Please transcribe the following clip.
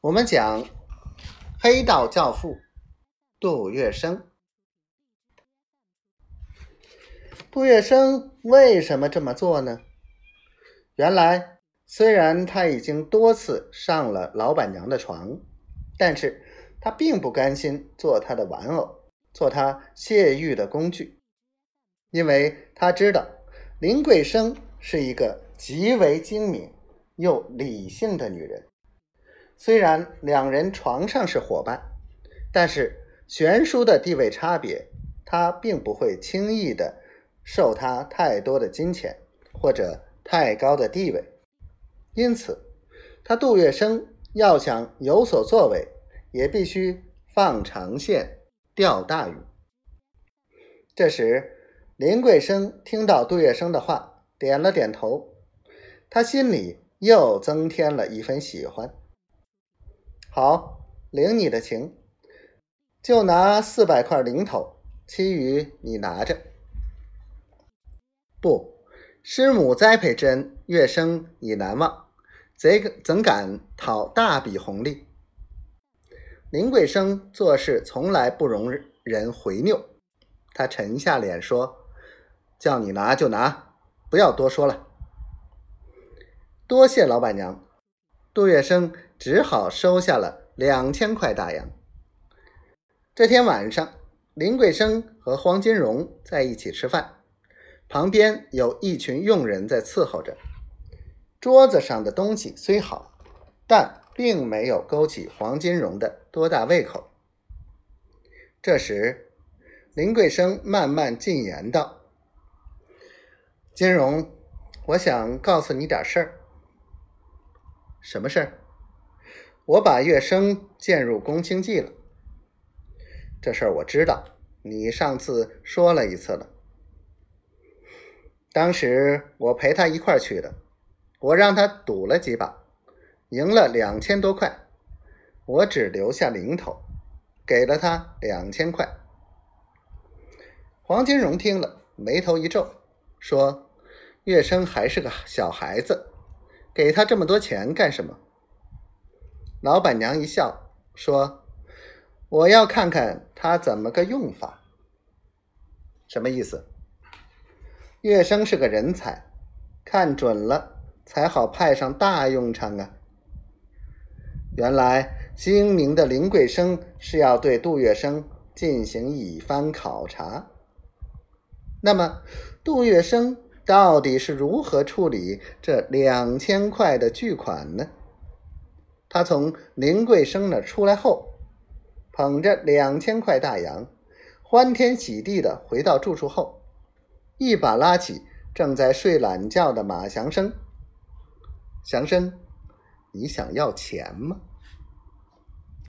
我们讲黑道教父杜月笙。杜月笙为什么这么做呢？原来，虽然他已经多次上了老板娘的床，但是他并不甘心做她的玩偶，做她泄欲的工具，因为他知道林桂生是一个极为精明又理性的女人。虽然两人床上是伙伴，但是悬殊的地位差别，他并不会轻易的受他太多的金钱或者太高的地位。因此，他杜月笙要想有所作为，也必须放长线钓大鱼。这时，林桂生听到杜月笙的话，点了点头，他心里又增添了一份喜欢。好，领你的情，就拿四百块零头，其余你拿着。不，师母栽培之恩，月生已难忘，怎怎敢讨大笔红利？林桂生做事从来不容人回拗，他沉下脸说：“叫你拿就拿，不要多说了。”多谢老板娘。杜月笙只好收下了两千块大洋。这天晚上，林桂生和黄金荣在一起吃饭，旁边有一群佣人在伺候着。桌子上的东西虽好，但并没有勾起黄金荣的多大胃口。这时，林桂生慢慢进言道：“金荣，我想告诉你点事儿。”什么事儿？我把月笙荐入宫清记了。这事儿我知道，你上次说了一次了。当时我陪他一块儿去的，我让他赌了几把，赢了两千多块，我只留下零头，给了他两千块。黄金荣听了，眉头一皱，说：“月笙还是个小孩子。”给他这么多钱干什么？老板娘一笑说：“我要看看他怎么个用法。”什么意思？月笙是个人才，看准了才好派上大用场啊！原来精明的林桂生是要对杜月笙进行一番考察。那么，杜月笙。到底是如何处理这两千块的巨款呢？他从林桂生那出来后，捧着两千块大洋，欢天喜地的回到住处后，一把拉起正在睡懒觉的马祥生。祥生，你想要钱吗？